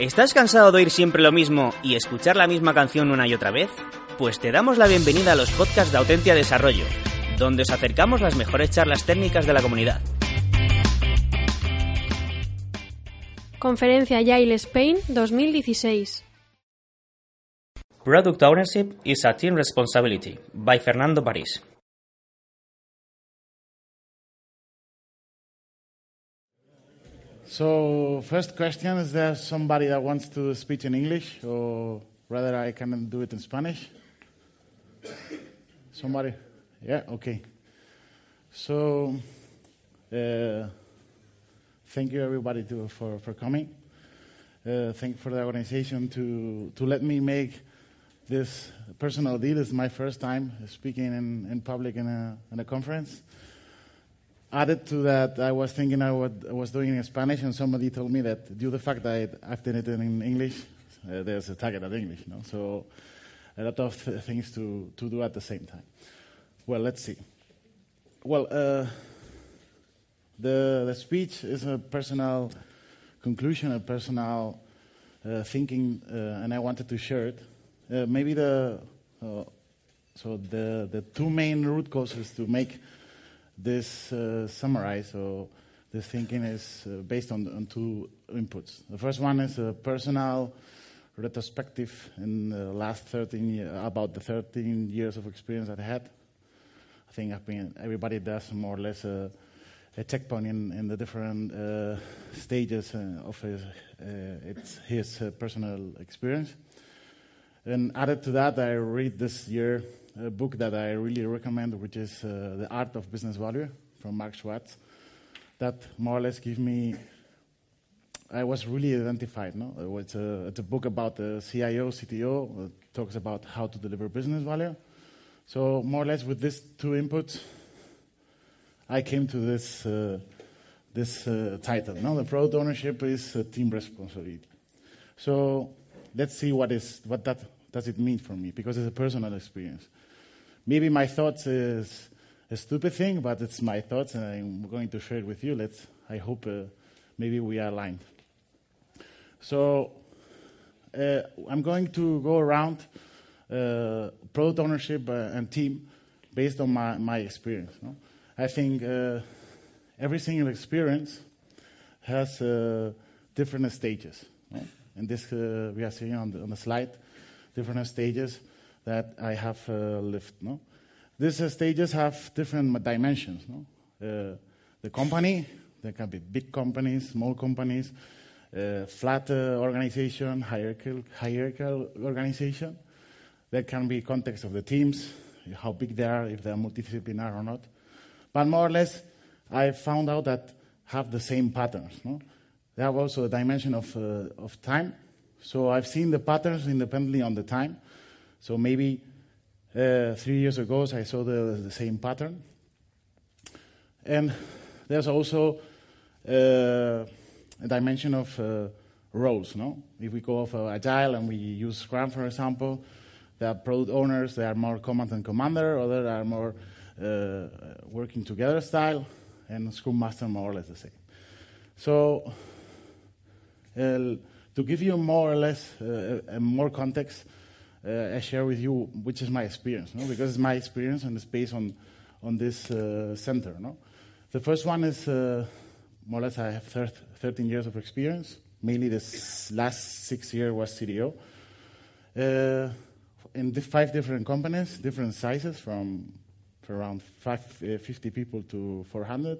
¿Estás cansado de oír siempre lo mismo y escuchar la misma canción una y otra vez? Pues te damos la bienvenida a los podcasts de Autentia Desarrollo, donde os acercamos las mejores charlas técnicas de la comunidad. Conferencia Agile Spain 2016. Product Ownership is a Team Responsibility by Fernando París. So, first question is there somebody that wants to speak in English, or rather, I can do it in Spanish? Somebody? Yeah, okay. So, uh, thank you everybody to, for, for coming. Uh, thank you for the organization to, to let me make this personal deal. It's my first time speaking in, in public in a, in a conference added to that, I was thinking I, would, I was doing in Spanish, and somebody told me that due to the fact that I've done it in English, uh, there's a target at English. Know? So a lot of th- things to, to do at the same time. Well, let's see. Well, uh, the, the speech is a personal conclusion, a personal uh, thinking, uh, and I wanted to share it. Uh, maybe the uh, so the the two main root causes to make this uh, summarize, so this thinking is uh, based on, on, two inputs. The first one is a personal retrospective in the last 13 years, about the 13 years of experience that I had. I think I've been, everybody does more or less a, a checkpoint in, in the different uh, stages uh, of his, uh, its, his uh, personal experience. And added to that, I read this year a book that I really recommend, which is uh, The Art of Business Value from Mark Schwartz. That more or less gives me. I was really identified. No, it's a, it's a book about the CIO, CTO. It talks about how to deliver business value. So more or less with these two inputs, I came to this uh, this uh, title. No, the product ownership is a team responsibility. So let's see what is what that does it mean for me because it's a personal experience. Maybe my thoughts is a stupid thing, but it's my thoughts, and I'm going to share it with you. Let's. I hope uh, maybe we are aligned. So uh, I'm going to go around uh, product ownership uh, and team based on my, my experience. No? I think uh, every single experience has uh, different stages. No? And this we are seeing on the, on the slide, different stages that I have uh, lived. No? These uh, stages have different dimensions. No? Uh, the company, there can be big companies, small companies, flat organization, hierarchical, hierarchical organization. There can be context of the teams, how big they are, if they are multidisciplinary or not. But more or less, I found out that have the same patterns. No? They have also a dimension of, uh, of time. So I've seen the patterns independently on the time. So maybe uh, three years ago, I saw the, the same pattern. And there's also uh, a dimension of uh, roles. No? If we go for agile and we use Scrum, for example, there are product owners, they are more command and commander, others are more uh, working together style, and Scrum Master more or less the same. So, to give you more or less uh, more context, uh, I share with you which is my experience, no? because it's my experience and it's based on, on this uh, center. No? The first one is uh, more or less I have 13 years of experience. Mainly this last six years was CDO. Uh, in the five different companies, different sizes from, from around five, uh, 50 people to 400,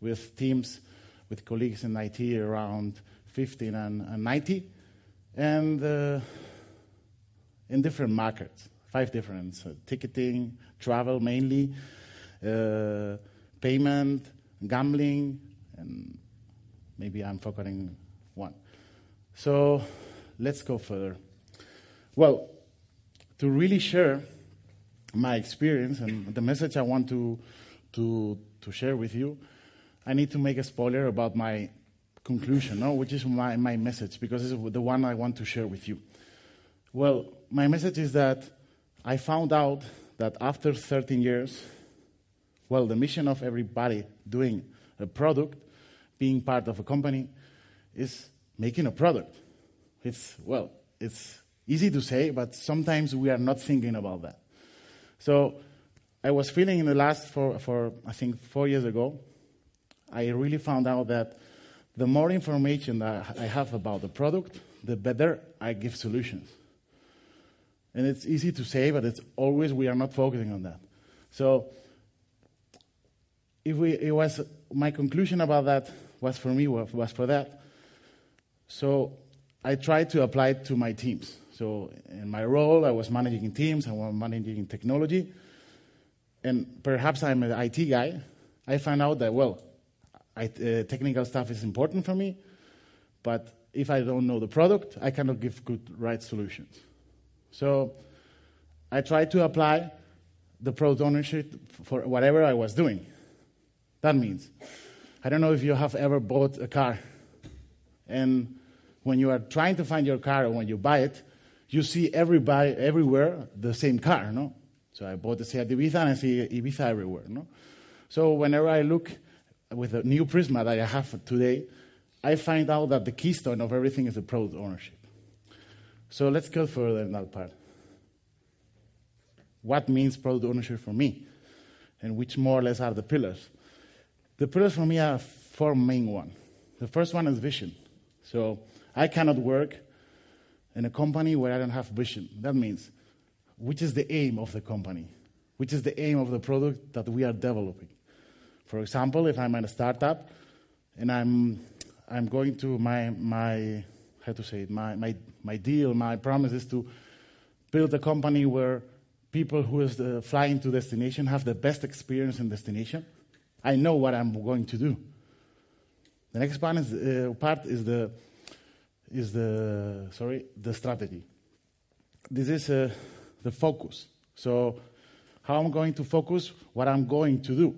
with teams with colleagues in IT around 15 and, and 90. And uh, in different markets, five different uh, ticketing, travel mainly, uh, payment, gambling, and maybe I'm forgetting one. So let's go further. Well, to really share my experience and the message I want to, to, to share with you, I need to make a spoiler about my conclusion, no? which is my, my message, because it's the one I want to share with you. Well, my message is that I found out that after 13 years, well, the mission of everybody doing a product, being part of a company, is making a product. It's, well, it's easy to say, but sometimes we are not thinking about that. So I was feeling in the last, for, for I think four years ago, I really found out that the more information that I have about the product, the better I give solutions. And it's easy to say, but it's always we are not focusing on that. So if we, it was my conclusion about that was for me was, for that. So I tried to apply it to my teams. So in my role, I was managing teams, I was managing technology, and perhaps I'm an IT guy. I found out that well, I, uh, technical stuff is important for me, but if I don't know the product, I cannot give good right solutions. So I tried to apply the product ownership for whatever I was doing. That means, I don't know if you have ever bought a car, and when you are trying to find your car or when you buy it, you see everybody everywhere the same car, no? So I bought the Seat Ibiza and I see Ibiza everywhere, no? So whenever I look with the new Prisma that I have today, I find out that the keystone of everything is the product ownership. So let's go further in that part. What means product ownership for me? And which more or less are the pillars? The pillars for me are four main ones. The first one is vision. So I cannot work in a company where I don't have vision. That means which is the aim of the company? Which is the aim of the product that we are developing? For example, if I'm in a startup and I'm, I'm going to my, my how to say it, my, my, my deal, my promise is to build a company where people who is the, flying to destination have the best experience in destination. I know what I'm going to do. The next part is, uh, part is the is the sorry the strategy. This is uh, the focus. So how I'm going to focus, what I'm going to do.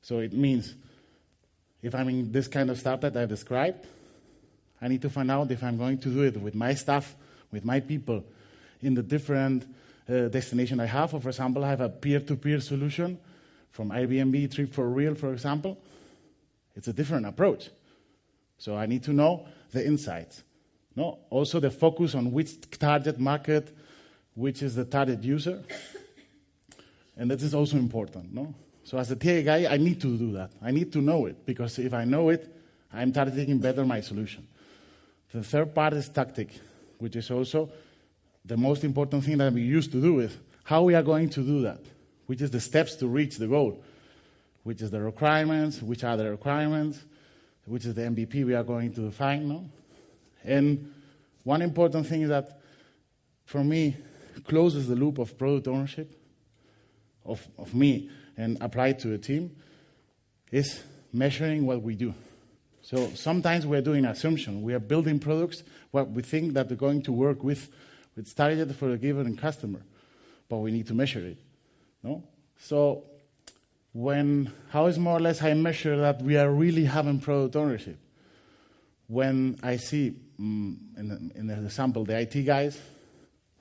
So it means if I'm in this kind of startup that I described, I need to find out if I'm going to do it with my staff, with my people, in the different uh, destination I have. Or for example, I have a peer-to-peer solution from Airbnb, Trip4real, for example. It's a different approach. So I need to know the insights. No, also the focus on which target market, which is the target user, and that is also important. No, so as a TA guy, I need to do that. I need to know it because if I know it, I'm targeting better my solution. The third part is tactic, which is also the most important thing that we used to do is how we are going to do that, which is the steps to reach the goal, which is the requirements, which are the requirements, which is the MVP we are going to define. No? And one important thing that for me, closes the loop of product ownership of, of me and apply to a team is measuring what we do. So sometimes we're doing assumption. We are building products what we think that they're going to work with, with targeted for a given customer, but we need to measure it. No? So when how is more or less I measure that we are really having product ownership? When I see mm, in, in the example the IT guys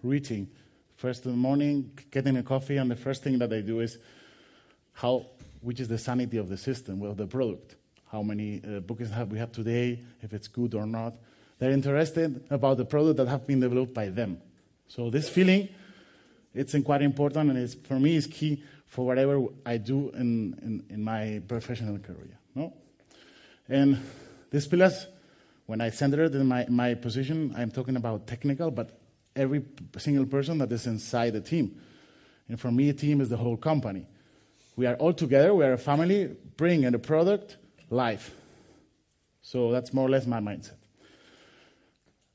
reaching first in the morning, getting a coffee, and the first thing that they do is how, which is the sanity of the system, well, the product. How many uh, bookings have we have today, if it's good or not. They're interested about the product that have been developed by them. So this feeling, it's quite important, and it's, for me, is key for whatever I do in, in, in my professional career. No? And these pillars, when I centered in my, my position, I'm talking about technical, but every single person that is inside the team. And for me, a team is the whole company. We are all together, we are a family, bringing a product life. So that's more or less my mindset.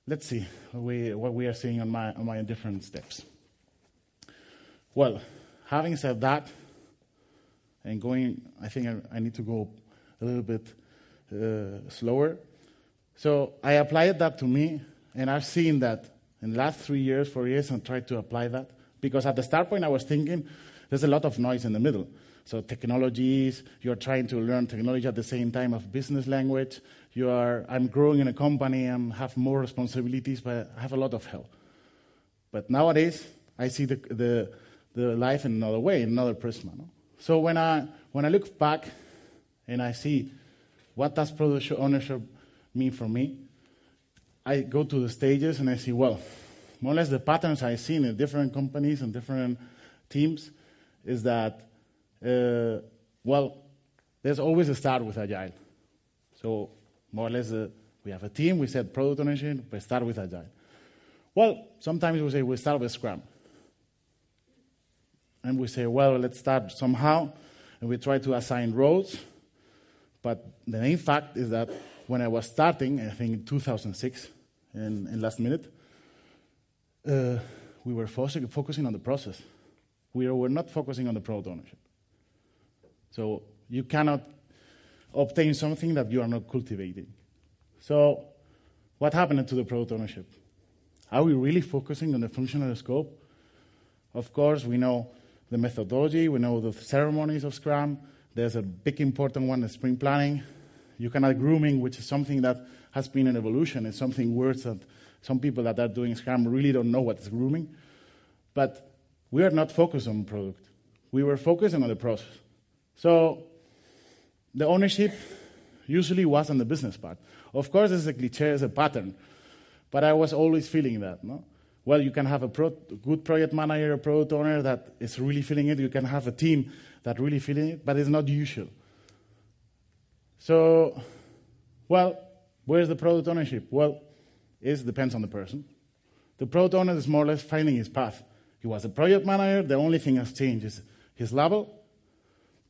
Let's see what we, what we are seeing on my, on my different steps. Well, having said that, and going, I think I, I need to go a little bit uh, slower. So I applied that to me, and I've seen that in the last three years, four years, and tried to apply that. Because at the start point, I was thinking there's a lot of noise in the middle. So technologies, you're trying to learn technology at the same time of business language. You are, I'm growing in a company and have more responsibilities, but I have a lot of help. But nowadays, I see the, the, the life in another way, in another prism. No? So when I, when I look back and I see what does product ownership mean for me, I go to the stages and I see, well, more or less the patterns I've seen in different companies and different teams is that, uh, well, there's always a start with Agile. So more or less, uh, we have a team, we said product ownership, we start with Agile. Well, sometimes we say we start with Scrum. And we say, well, let's start somehow, and we try to assign roles. But the main fact is that when I was starting, I think in 2006, in, in last minute, uh, we were focusing on the process. We were not focusing on the product ownership. So you cannot obtain something that you are not cultivating. So, what happened to the product ownership? Are we really focusing on the functional scope? Of course, we know the methodology, we know the ceremonies of Scrum. There's a big important one, the sprint planning. You can add grooming, which is something that has been an evolution. It's something words that some people that are doing Scrum really don't know what is grooming. But we are not focused on product. We were focusing on the process. So the ownership usually was on the business part. Of course, it's a cliche, it's a pattern. But I was always feeling that. No? Well, you can have a pro- good project manager, a product owner that is really feeling it. You can have a team that really feeling it, but it's not usual. So, well, where's the product ownership? Well, it depends on the person. The product owner is more or less finding his path. He was a project manager. The only thing has changed is his level,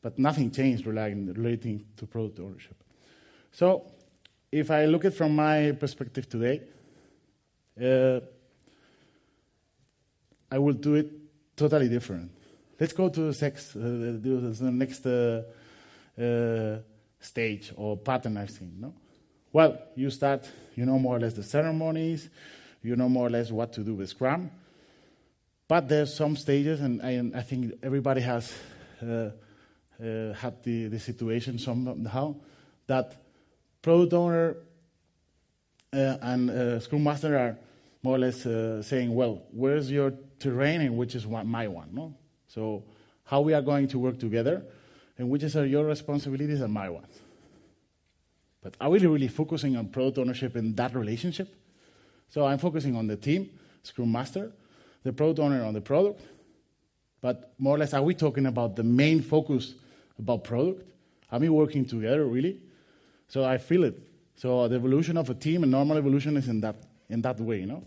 but nothing changed relating to product ownership. So, if I look at it from my perspective today, uh, I will do it totally different. Let's go to the, sex, uh, the next uh, uh, stage or pattern I've seen. No? Well, you start, you know more or less the ceremonies, you know more or less what to do with Scrum, but there's some stages, and I, I think everybody has uh, had the, the situation somehow that product owner uh, and uh, Scrum Master are more or less uh, saying, well, where's your terrain and which is one, my one, no? So how we are going to work together and which are your responsibilities and my ones. But are we really focusing on product ownership in that relationship? So I'm focusing on the team, Scrum Master, the product owner on the product, but more or less, are we talking about the main focus about product? I mean, working together really? So I feel it. So the evolution of a team and normal evolution is in that in that way, you know.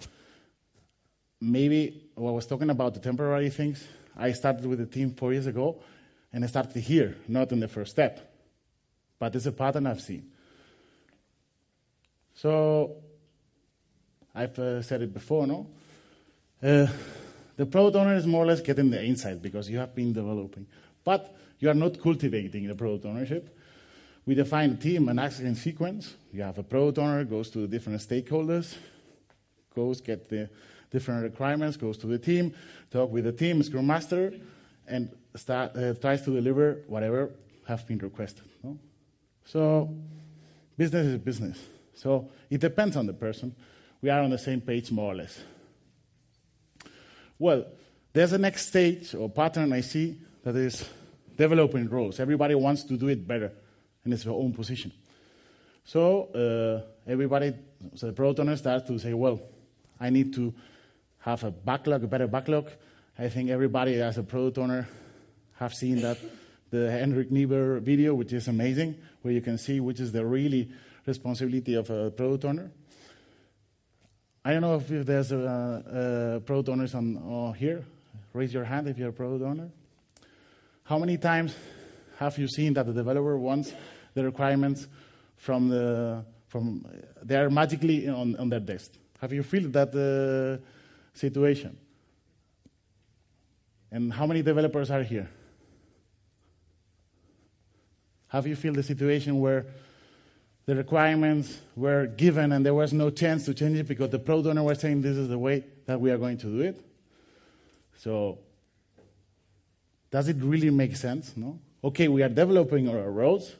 Maybe when I was talking about the temporary things, I started with the team four years ago, and I started here, not in the first step. But it's a pattern I've seen. So I've uh, said it before, no? Uh, the product owner is more or less getting the insight because you have been developing. But you are not cultivating the product ownership. We define a team, an action sequence. You have a product owner, goes to the different stakeholders, goes get the different requirements, goes to the team, talk with the team, Scrum Master, and start, uh, tries to deliver whatever has been requested. No? So business is business. So it depends on the person. We are on the same page more or less. Well, there's a next stage or pattern I see that is developing roles. Everybody wants to do it better in its own position. So uh, everybody, so the product owner starts to say, well, I need to have a backlog, a better backlog. I think everybody as a product owner have seen that the Henrik Kniberg video, which is amazing, where you can see which is the really responsibility of a product owner. I don't know if, there's a, a product owners on here. Raise your hand if you're a product owner. How many times have you seen that the developer wants the requirements from the from they are magically on, on their desk? Have you felt that uh, situation? And how many developers are here? Have you felt the situation where the requirements were given and there was no chance to change it because the product owner was saying this is the way that we are going to do it? So, does it really make sense? No? Okay, we are developing our roads,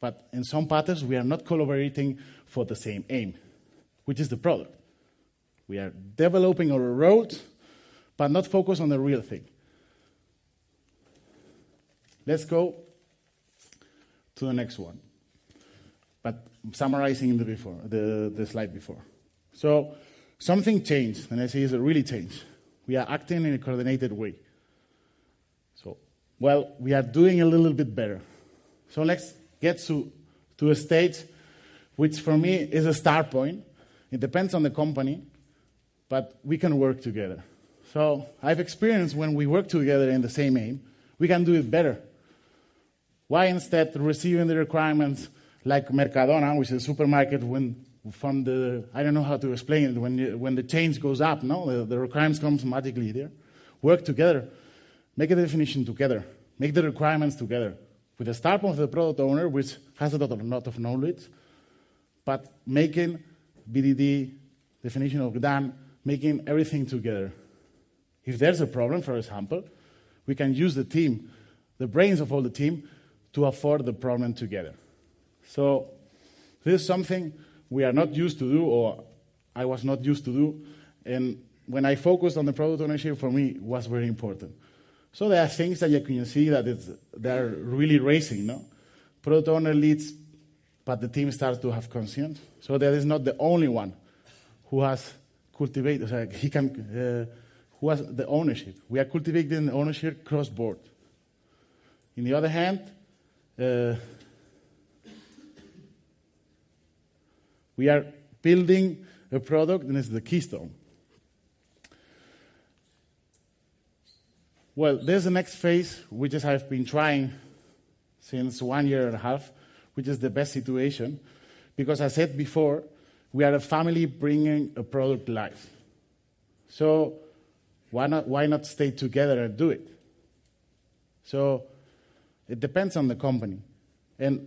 but in some patterns we are not collaborating for the same aim which is the product. We are developing our roads, but not focus on the real thing. Let's go to the next one. But summarizing the before the, the slide before. So something changed, and I say it's really changed. We are acting in a coordinated way. Well, we are doing a little bit better. So let's get to, to a stage which for me is a start point. It depends on the company, but we can work together. So I've experienced when we work together in the same aim, we can do it better. Why instead receiving the requirements like Mercadona, which is a supermarket, when from the I don't know how to explain it when you, when the change goes up, no, the, the requirements comes magically there. Work together, make a definition together, make the requirements together with the start of the product owner, which has a lot of, lot of knowledge, but making BDD definition of done, making everything together. If there's a problem, for example, we can use the team, the brains of all the team, to afford the problem together. So this is something we are not used to do, or I was not used to do, and when I focused on the product ownership, for me, was very important. So there are things that you can see that it's, they're really racing, no? Product owner leads, but the team starts to have conscience. So that is not the only one who has cultivated, so he can, uh, who has the ownership. We are cultivating the ownership cross board. In the other hand, uh, we are building a product, and it's the keystone. Well, there's the next phase, which is I've been trying since one year and a half, which is the best situation, because I said before, we are a family bringing a product live. So why not, why not stay together and do it? So it depends on the company. And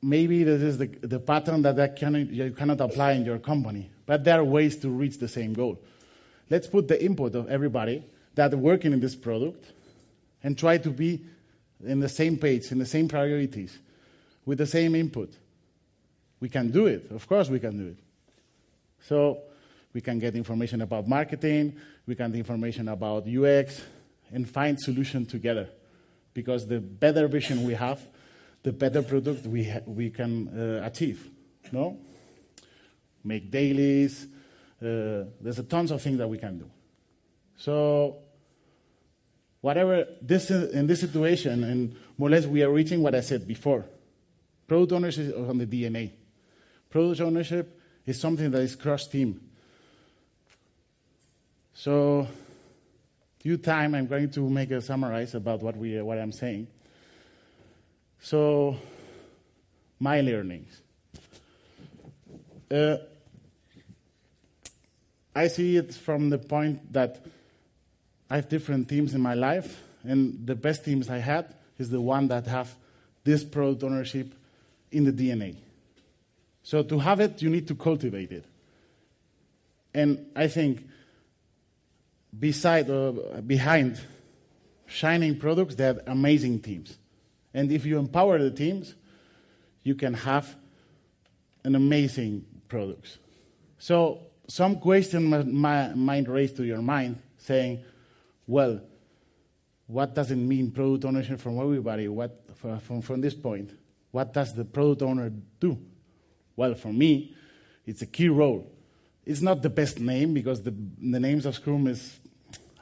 maybe this is the, the pattern that, that can, you cannot apply in your company, but there are ways to reach the same goal. Let's put the input of everybody that working in this product and try to be in the same page, in the same priorities, with the same input. We can do it. Of course, we can do it. So we can get information about marketing, we can get information about UX, and find solution together. Because the better vision we have, the better product we, ha- we can uh, achieve. No? Make dailies. Uh, there's a tons of things that we can do. So, whatever this is, in this situation, and more or less we are reaching what I said before. Product ownership is on the DNA. Product ownership is something that is cross team. So, due time, I'm going to make a summarize about what we what I'm saying. So, my learnings. Uh, I see it from the point that I have different teams in my life, and the best teams I had is the one that have this product ownership in the DNA. So to have it, you need to cultivate it. And I think beside or behind shining products, they have amazing teams. And if you empower the teams, you can have an amazing products. So some question might raise to your mind saying, well, what does it mean product ownership from everybody? What, from, from this point, what does the product owner do? Well, for me, it's a key role. It's not the best name because the, the names of Scrum is,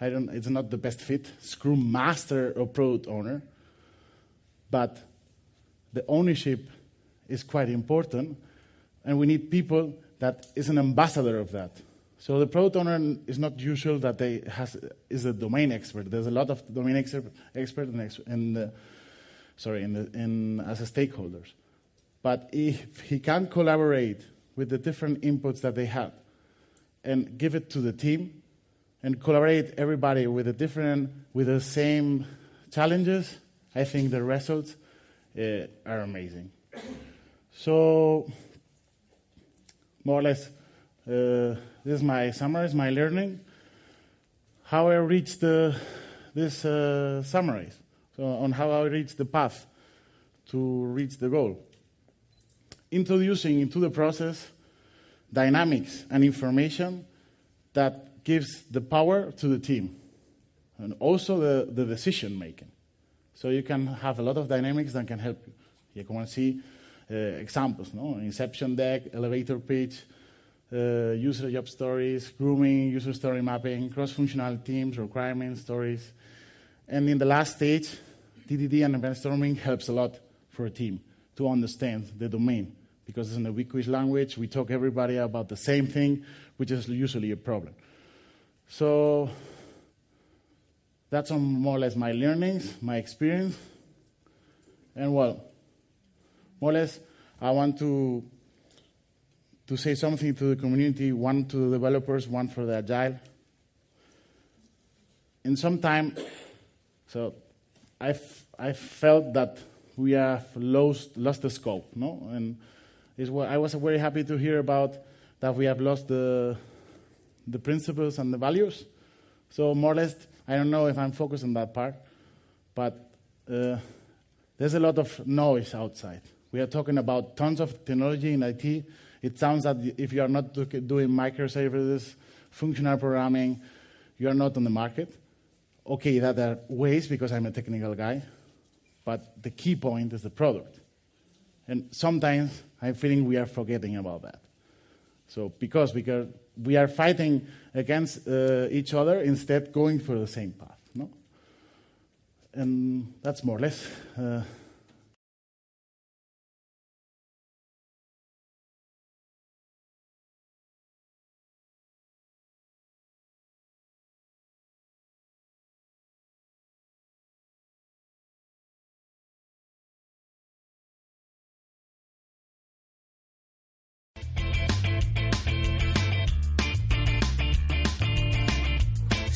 I don't, it's not the best fit. Scrum Master or Product Owner. But the ownership is quite important, and we need people that is an ambassador of that. So the product owner is not usual that they has is a domain expert. There's a lot of domain expert expert the, sorry in, the, in as a stakeholders. But if he can collaborate with the different inputs that they have and give it to the team and collaborate everybody with a different with the same challenges, I think the results uh, are amazing. So more or less uh, this is my summary, my learning. How I reached the, this uh, so on how I reached the path to reach the goal. Introducing into the process dynamics and information that gives the power to the team and also the, the decision making. So you can have a lot of dynamics that can help you. You can see uh, examples, no? Inception deck, elevator pitch, Uh, user job stories, grooming, user story mapping, cross-functional teams, requirements, stories. And in the last stage, DDD and event storming helps a lot for a team to understand the domain because it's an ubiquitous language. We talk everybody about the same thing, which is usually a problem. So that's more or less my learnings, my experience. And well, more or less, I want to to say something to the community, one to the developers, one for the agile. In some time, so I I felt that we have lost lost the scope, no, and I was very happy to hear about that we have lost the the principles and the values. So more or less, I don't know if I'm focused on that part, but uh, there's a lot of noise outside. We are talking about tons of technology in IT. It sounds that if you are not doing microservices, functional programming, you are not on the market. Okay, that are ways because I'm a technical guy, but the key point is the product. And sometimes I'm feeling we are forgetting about that. So because, because we are fighting against uh, each other instead going for the same path. No? And that's more or less. Uh,